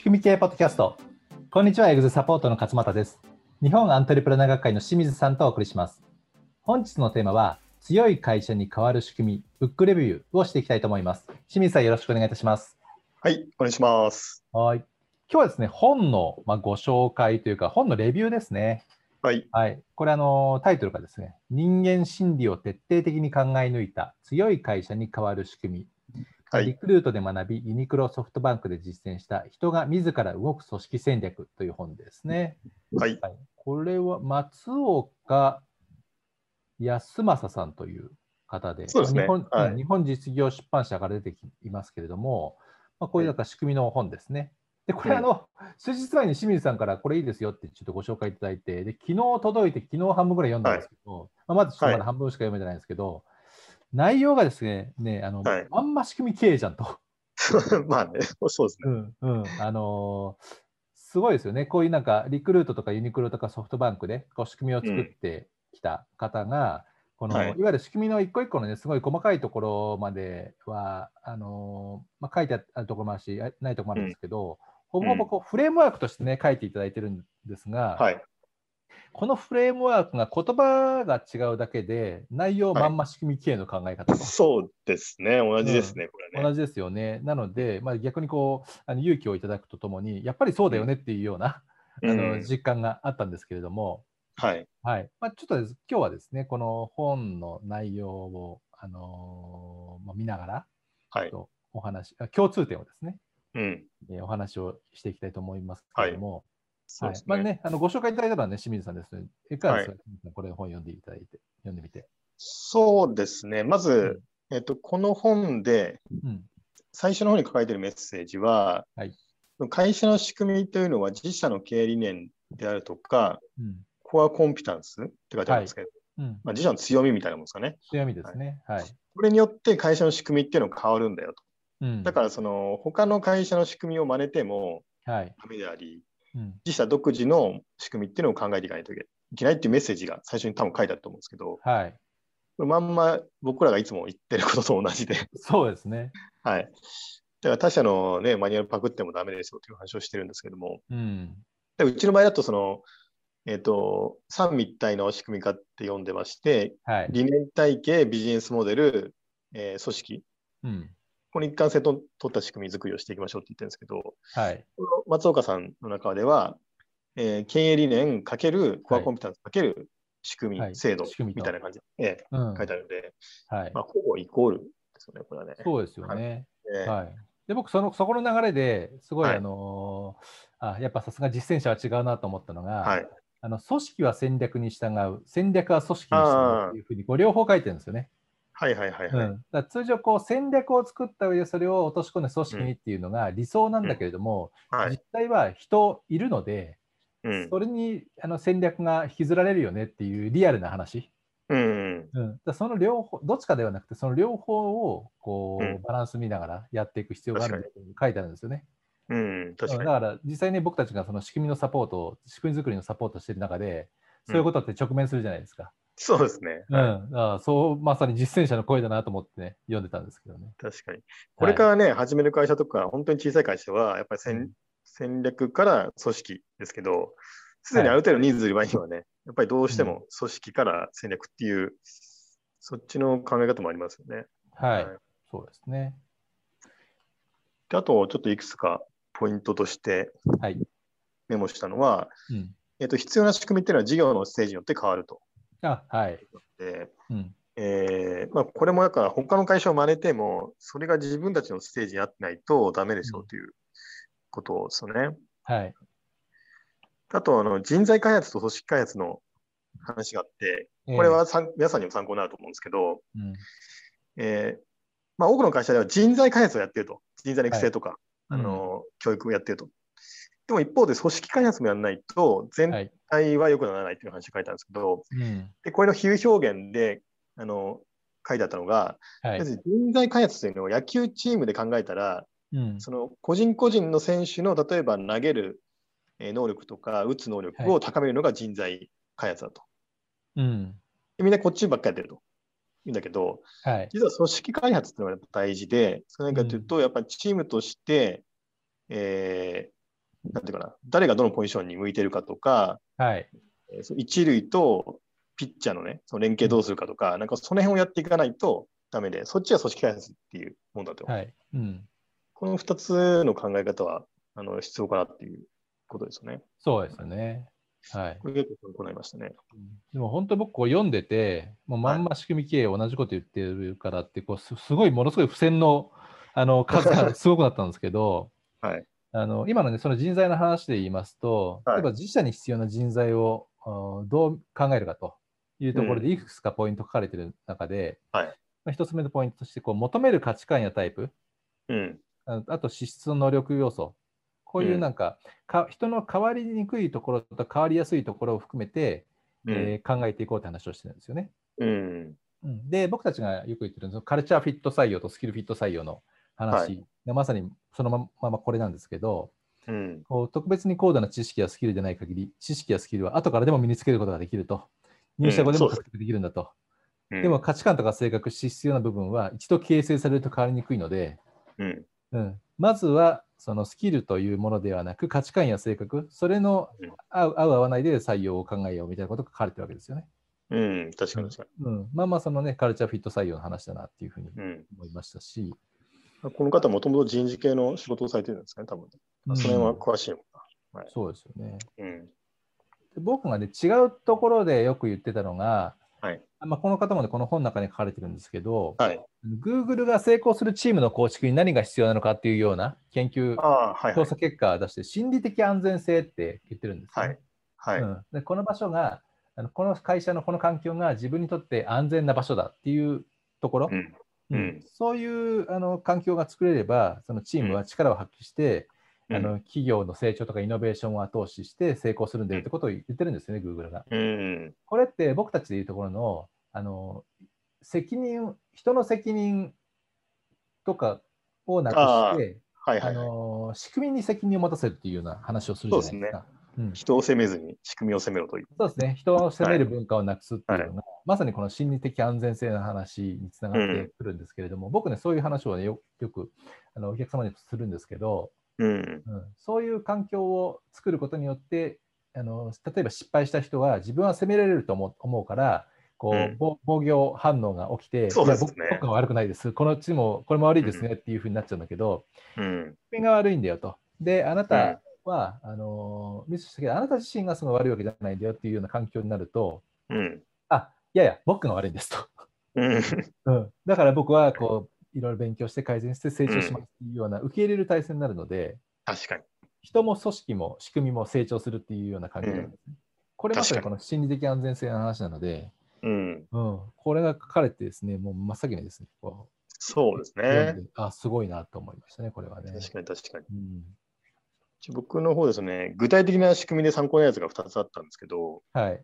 仕組み系ポッドキャスト。こんにちは、エグゼサポートの勝俣です。日本アントレプレナー学会の清水さんとお送りします。本日のテーマは、強い会社に変わる仕組み、ブックレビューをしていきたいと思います。清水さん、よろしくお願いいたします。はい、お願いします。はい。今日はですね、本の、まあ、ご紹介というか、本のレビューですね。はい、はい。これ、あの、タイトルがですね、人間心理を徹底的に考え抜いた強い会社に変わる仕組み。はい、リクルートで学び、ユニクロソフトバンクで実践した人が自ら動く組織戦略という本ですね。はい、はい、これは松岡康正さんという方で、そうですね。日本はい。日本実業出版社から出てきいますけれども、まあ、こういうなんか仕組みの本ですね。で、これ、うんあの、数日前に清水さんからこれいいですよってちょっとご紹介いただいて、で、昨日届いて、昨日半分ぐらい読んだんですけど、まあ、まだちょっとまだ半分しか読めてないんですけど、内容がですね、ね、あの、はい。まんま仕組み経営じゃんと。まあね、そうですね。うんうん、あのーすごいですよね、こういうなんかリクルートとかユニクロとかソフトバンクでこう仕組みを作ってきた方が、この、はい。い、わゆる仕組みの一個一個のね、すごい細かいところまでは、あのーまあ、書いてあるところもあるし、あないところもあるんですけど、ほぼほぼこうフレームワークとしてね、書いていただいてるんですが、はい、このフレームワークが言葉が違うだけで、内容まんま仕組み経営の考え方と。そうですね、同じですね、これね。同じですよね。なので、まあ、逆にこうあの勇気をいただくとともに、やっぱりそうだよねっていうような、あうのん。実感があったんですけれども、はい、はい。まあ、ちょっとです。今日はですね、この本の内容を、あのーまあ、見ながらはい、とお話、あ共通点をですね、うん、えーお話をしていきたいと思いますけれども、そうですね。はい。まあね、あのご紹介いただいたのはね、清水さんですので、いかがですか、清水さんこれ本読んでいただいて、読んでみて。そうですね、まず、えっと、この本でうん、最初の方に書かれているメッセージは、はい。会社の仕組みというのは自社の経営理念であるとか、うん。コアコンピタンスって書いてあるんですけど、うん、まあ、自社の強みみたいなもんですかね。強みですね。はい。これによって会社の仕組みっていうのが変わるんだよと。うん、だからその他の会社の仕組みを真似てもはい。ダメであり、うん自社独自の仕組みっていうのを考えていかないといけないっていうメッセージが最初に多分書いてあると思うんですけど、はい。これまんま僕らがいつも言ってることと同じで、そうですね。はい。だから他社の、ね、マニュアルパクってもダメですよという話をしてるんですけども、うん。でうちの場合だとその、えっ、と、三位一体の仕組み化って読んでまして、はい。理念体系、ビジネスモデル、えー組織、うん。この一貫性と取った仕組み作りをしていきましょうって言ってるんですけど、はい。この松岡さんの中では、えー経営理念かけるコアコンピタンスかける仕組み、はい制度みたいな感じで、えうんー書いてあるので、はいま。あ、ほぼイコールですよね、これはね。そうですよね。えーはい。で、僕、その、そこの流れですごい、はいあのーあ、やっぱさすが実践者は違うなと思ったのが、はい。あの、組織は戦略に従う、戦略は組織に従うっていうふうに、こう両方書いてるんですよね。はいはいはいはい。うん、だ通常こう戦略を作った上でそれを落とし込んで組織にっていうのが理想なんだけれども、はい。実際は人いるので、うん。それにあの戦略が引きずられるよねっていうリアルな話、うん。うん、だその両方どっちかではなくてその両方をこう、うんバランス見ながらやっていく必要があるんだと書いてあるんですよね。うん。確かに。うんだから実際ね僕たちがその仕組みのサポート仕組み作りのサポートしている中でそういうことって直面するじゃないですか。そうですね。うんだからそうまさに実践者の声だなと思ってね読んでたんですけどね。確かに。これからね、始める会社とか、本当に小さい会社は、やっぱり戦,、うん戦略から組織ですけど、すでにある程度人数いる場合にはね、やっぱりどうしても組織から戦略っていう、そっちの考え方もありますよね。はい、はいそうですね。であと、ちょっといくつかポイントとしてはい。メモしたのは、うん、えっと、必要な仕組みっていうのは事業のステージによって変わると。あはい。でうんえーまあ、これもだから他の会社を真似ても、それが自分たちのステージに合ってないとダメでしょうということですよね。はい。あとあの、人材開発と組織開発の話があって、これは参皆さんにも参考になると思うんですけど、えー、うんえーまあ、多くの会社では人材開発をやってると。人材の育成とか、うんあの教育をやってると。でも一方で組織開発もやらないと全はい。体は良くならないという話が書いてあるんですけど、うん。でこれの比喩表現であの書いてあったのが、はい人材開発というのを野球チームで考えたら、うん。その個人個人の選手の例えば投げるえー能力とか打つ能力を高めるのが人材開発だと。うん。でみんなこっちばっかりやってると。いいんだけど、はい。実は組織開発っていうのがやっぱ大事で、それ何かというと、やっぱりチームとして、えーなんていうかな、誰がどのポジションに向いてるかとか、はい。一塁とピッチャーのね、その連携どうするかとか、なんかその辺をやっていかないとダメで、そっちは組織開発っていうもんだと。はい。うん。この2つの考え方はあの必要かなっていうことですよね。そうですよね。はい。これ結構行いましたね。でも本当僕こう読んでて、もうまんま仕組み経営同じこと言ってるからってこうす、すごいものすごい付箋のあの数が すごくなったんですけど、はいあの今のね、その人材の話で言いますと、はい例えば自社に必要な人材をどう考えるかというところで、いくつかポイント書かれてる中で、はいまあ、一つ目のポイントとしてこう、求める価値観やタイプ、うん。ああと資質の能力要素、こういううんなんか,、か人の変わりにくいところと変わりやすいところを含めて、うん。えー考えていこうって話をしてるんですよね。うん。うんで、僕たちがよく言ってるそのカルチャーフィット採用とスキルフィット採用のは話がまさにそのままこれなんですけど、うん。こう特別に高度な知識やスキルでない限り、知識やスキルは後からでも身につけることができると。入社後でも獲得できるんだと。うんでも、価値観とか性格、必要な部分は一度形成されると変わりにくいので、うん。うん、まずはそのスキルというものではなく価値観や性格、それのうん合う合う合わないで採用を考えようみたいなことが書かれてるわけですよね。うん。確かにうん、まあまあそのね、カルチャーフィット採用の話だなっていうふうに。思いましたし、この方もともと人事系の仕事をされてるんですかね、多分。うんその辺は詳しいのかそうですよね。な。うん。で僕がね、違うところでよく言ってたのが、はいまあ、この方もね、この本の中に書かれてるんですけど、はい。Google が成功するチームの構築に何が必要なのかっていうような研究はいはい。調査結果を出して、心理的安全性って言ってるんですよね、はい。うん、でこの場所があの、この会社のこの環境が自分にとって安全な場所だっていうところ、うん。うんうんそういうあの環境が作れれば、そのチームは力を発揮して、うんあの企業の成長とかイノベーションを後押しして成功するんだよってことを言ってるんですよね、Google が。うん。これって僕たちでいうところのあの責任、人の責任とかをなくして、あはいはいはい。の仕組みに責任を持たせるっていうような話をするじゃないですか。うん。人を責めずに仕組みを責めろという。そうですね、人を責める文化をなくすっていうのが、まさにこの心理的安全性の話につながってくるんですけれども、僕ね、そういう話を、ね、よよくあのお客様にするんですけど、うん。うん、そういう環境を作ることによってあの、例えば失敗した人は自分は責められると思う思うから、こううん。防防御反応が起きて、そうですね。僕僕が悪くないです、このチームもこれも悪いですねっていうふうになっちゃうんだけど、うん。君が悪いんだよと。で、あなたは、あのミスしたけど、あなた自身がその悪いわけじゃないんだよっていうような環境になると、うん。あいやいや、僕が悪いんですと。うん。うん、だから僕はこういろいろ勉強して改善して成長しますっていうような受け入れる体制になるので、確かに。人も組織も仕組みも成長するっていうような感じなんですね。これまさにこの心理的安全性の話なので、うん。うん、これが書かれてですね、もう真っ先にですね、こそうですね。であ、すごいなと思いましたね、これはね。確かに確かに。うん、僕の方ですね、具体的な仕組みで参考なやつが2つあったんですけど、はい。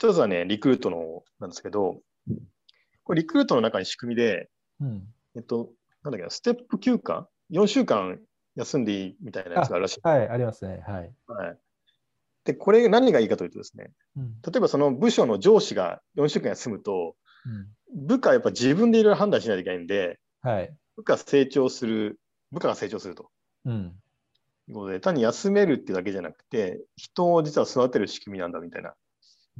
1つはね、リクルートのなんですけど、これリクルートの中に仕組みで、うん、えっと、なんだっけな、ステップ休暇 ?4 週間休んでいいみたいなやつがあるらしい。はい、ありますね。はい。はい。で、これ何がいいかというとですね、うん例えばその部署の上司が4週間休むと、うん部下はやっぱ自分でいろいろ判断しないといけないんで、はい。部下成長する、部下が成長するとうん。いうことで、単に休めるっていうだけじゃなくて、人を実は育てる仕組みなんだみたいな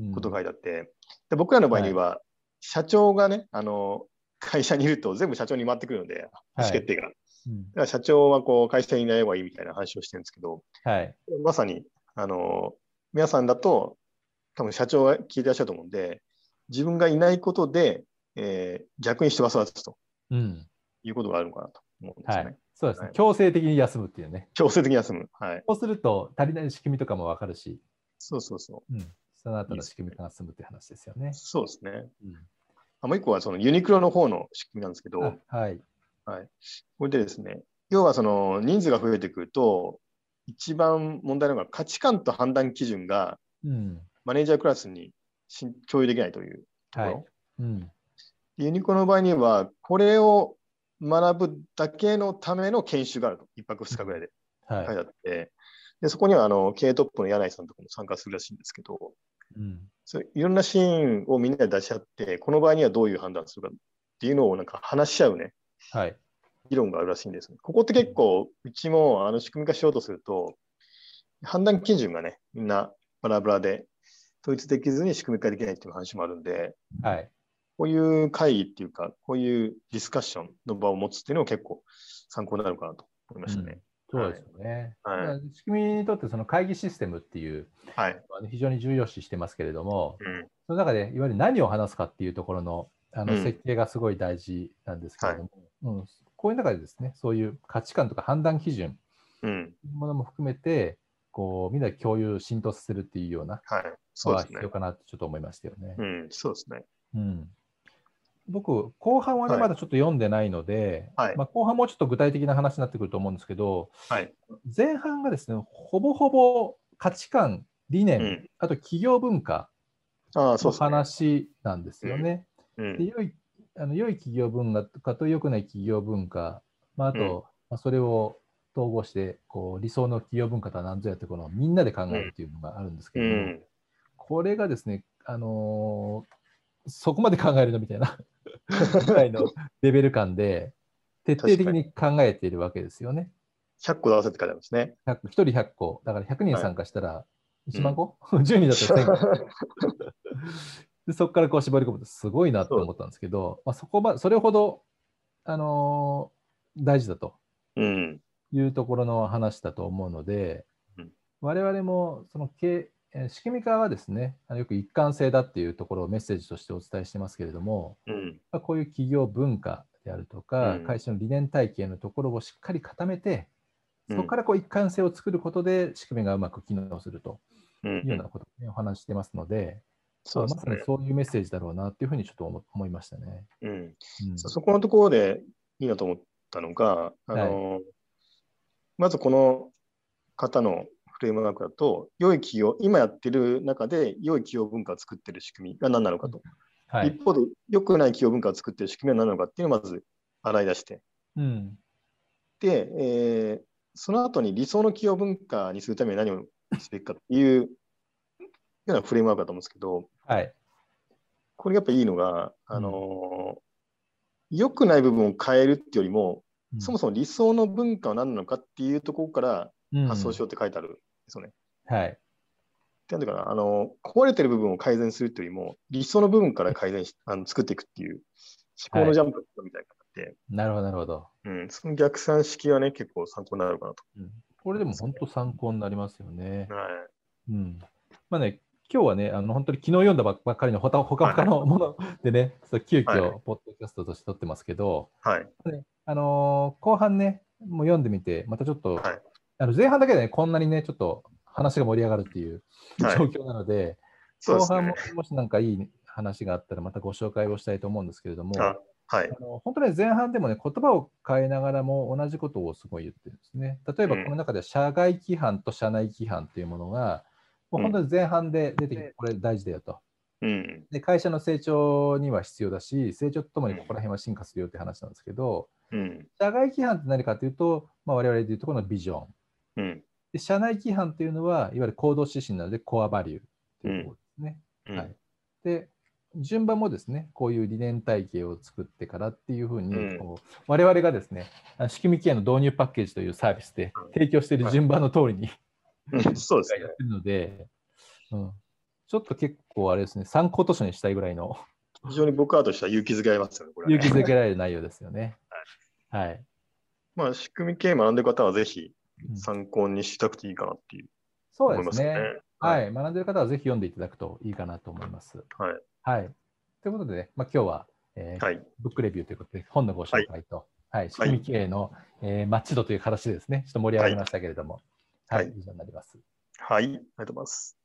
うんことが書いてあって、で僕らの場合には、社長がね、あの、会社にいると全部社長に回ってくるので、意思決定が。だうんから社長はこう会社にいない方がいいみたいな話をしてるんですけど、はい。まさに、あの、皆さんだと、多分社長が聞いてらっしゃると思うんで、自分がいないことで、えー逆に人が育つとうん。いうことがあるのかなと思うんですよね。はい。そうですねはい。強制的に休むっていうね。強制的に休む。はい。そうすると足りない仕組みとかもわかるし、そうそうそう。うん。その後の仕組みが進むっていう話ですよね。そうですね。うんあもう一個はそのユニクロの方の仕組みなんですけど、あはい。はい。これでですね、要はその人数が増えてくると、一番問題なのが価値観と判断基準がうん。マネージャークラスにし共有できないというところ。はいうん。ユニコの場合には、これを学ぶだけのための研修があると。一泊二日ぐらいではい書いてあって、でそこにはあの経営トップの柳井さんとかも参加するらしいんですけど、うん。そういろんなシーンをみんなで出し合って、この場合にはどういう判断するかっていうのをなんか話し合うね、はい。議論があるらしいんです、ね。ここって結構、うちもあの仕組み化しようとすると、判断基準がね、みんなバラバラで統一できずに仕組み化できないっていう話もあるんで、はい。こういう会議っていうか、こういうディスカッションの場を持つっていうのも結構参考になるかなと思いましたね。そうですよね。はいまあ仕組みにとってその会議システムっていうはい。非常に重要視してますけれども、うん。その中でいわゆる何を話すかっていうところのあのうん設計がすごい大事なんですけれども、うんこういう中でですね、そういう価値観とか判断基準うん。というものも含めて、こうみんなで共有、浸透させるっていうようなはい。のそうですねが必要。かなとちょっと思いましたよね。うん。そうですね。うん僕、後半はね、はいまだちょっと読んでないので、はいまあ、後半もうちょっと具体的な話になってくると思うんですけど、はい。前半がですね、ほぼほぼ価値観、理念、うん。あと企業文化の。話なんですよね。うん。で良いあの良い企業文化と良くない企業文化、まあ、あと、うんまあ、それを統合してこう理想の企業文化とは何ぞやってこのみんなで考えるというのがあるんですけども、うん。これがですね、あのーそこまで考えるのみたいなぐらいのレベル感で徹底的に考えているわけですよね。100個出せって書いてありますね。100 1人100個、だから100人参加したら1万個、?10 人だったら1000個。でそこからこう絞り込むとすごいなと思ったんですけど、まあ、そこばそれほど、あのー大事だとうん。いうところの話だと思うので、うん我々もその経えー仕組み化はですね、あのよく一貫性だっていうところをメッセージとしてお伝えしてますけれども、うん。まあこういう企業文化であるとか、うん会社の理念体系のところをしっかり固めて、うんそこからこう一貫性を作ることで仕組みがうまく機能するとう。いうようんなことを、ねお話ししてますので、そうですねまさに。そういうメッセージだろうなっていうふうにちょっと思思いましたね。うん。うんそそこのところでいいなと思ったのが、あの、まずこの方のフレームワークだと、良い企業、今やってる中で良い企業文化を作ってる仕組みが何なのかと。はい。一方で、良くない企業文化を作ってる仕組みは何なのかっていうのをまず洗い出して。うん。で、えーその後に理想の企業文化にするために何をすべきかっていうようなフレームワークだと思うんですけど、はい。これやっぱいいのが、あのー良くない部分を変えるっていうよりも、そもそも理想の文化は何なのかっていうところから発想しようって書いてある。んですよね。うんはいなんていうかな、あの、壊れてる部分を改善するというよりも、理想の部分から改善し、あの作っていくっていう思考のジャンプみたいなのがあって、なるほど、なるほど。うん、その逆算式はね、結構参考になるかなと。うんこれでも本当参考になりますよね。はい。うんまあね、今日はね、あの本当に昨日読んだばっかりのほかほかのものでね、はい遽ポッドキャストとして撮ってますけど、はい。ねあのー後半ね、もう読んでみて、またちょっと、はいあの前半だけでね、こんなにね、ちょっと話が盛り上がるっていうはい状況なので、そうですね後半も。もしなんかいい話があったら、またご紹介をしたいと思うんですけれども、あはい。あの本当に前半でもね、言葉を変えながらも同じことをすごい言ってるんですね。例えばうんこの中で社外規範と社内規範というものが、もう本当に前半で出てきて、これ大事だよと。うん。で、会社の成長には必要だし、成長とともにここら辺は進化するよって話なんですけど、うん。社外規範って何かというと、まあ、我々でいうところのビジョン。うん。で、社内規範というのは、いわゆる行動指針なので、コアバリューというところですね。うん。はいで、順番もですね、こういう理念体系を作ってからっていうふうに、うん我々がですね、仕組み系の導入パッケージというサービスでうん提供している順番の通りにうんそうですねやっ。てるので、うん、ちょっと結構あれですね、参考図書にしたいぐらいの非常に僕らとしては勇気づけられますよね、これはね勇気づけられる内容ですよね。はい。まあ、仕組み系学んでる方はぜひうん参考にしたくていいかなっていうそうですすねね。。はい、学んでる方はぜひ読んでいただくといいかなと思います。はい。はい。ということでね、まあ、今日は、えーはい。ブックレビューということで、本のご紹介と、はい、仕組み経営の、えーマッチ度という形でですね、ちょっと盛り上がりましたけれども、はい、はい以上になります。はい。ありがとうございます。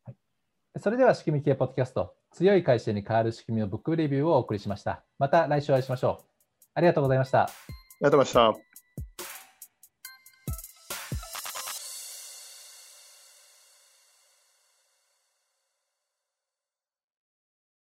それでは、仕組み系ポッドキャスト、強い会社に変わる仕組みのブックレビューをお送りしました。また来週お会いしましょう。ありがとうございました。ありがとうございました。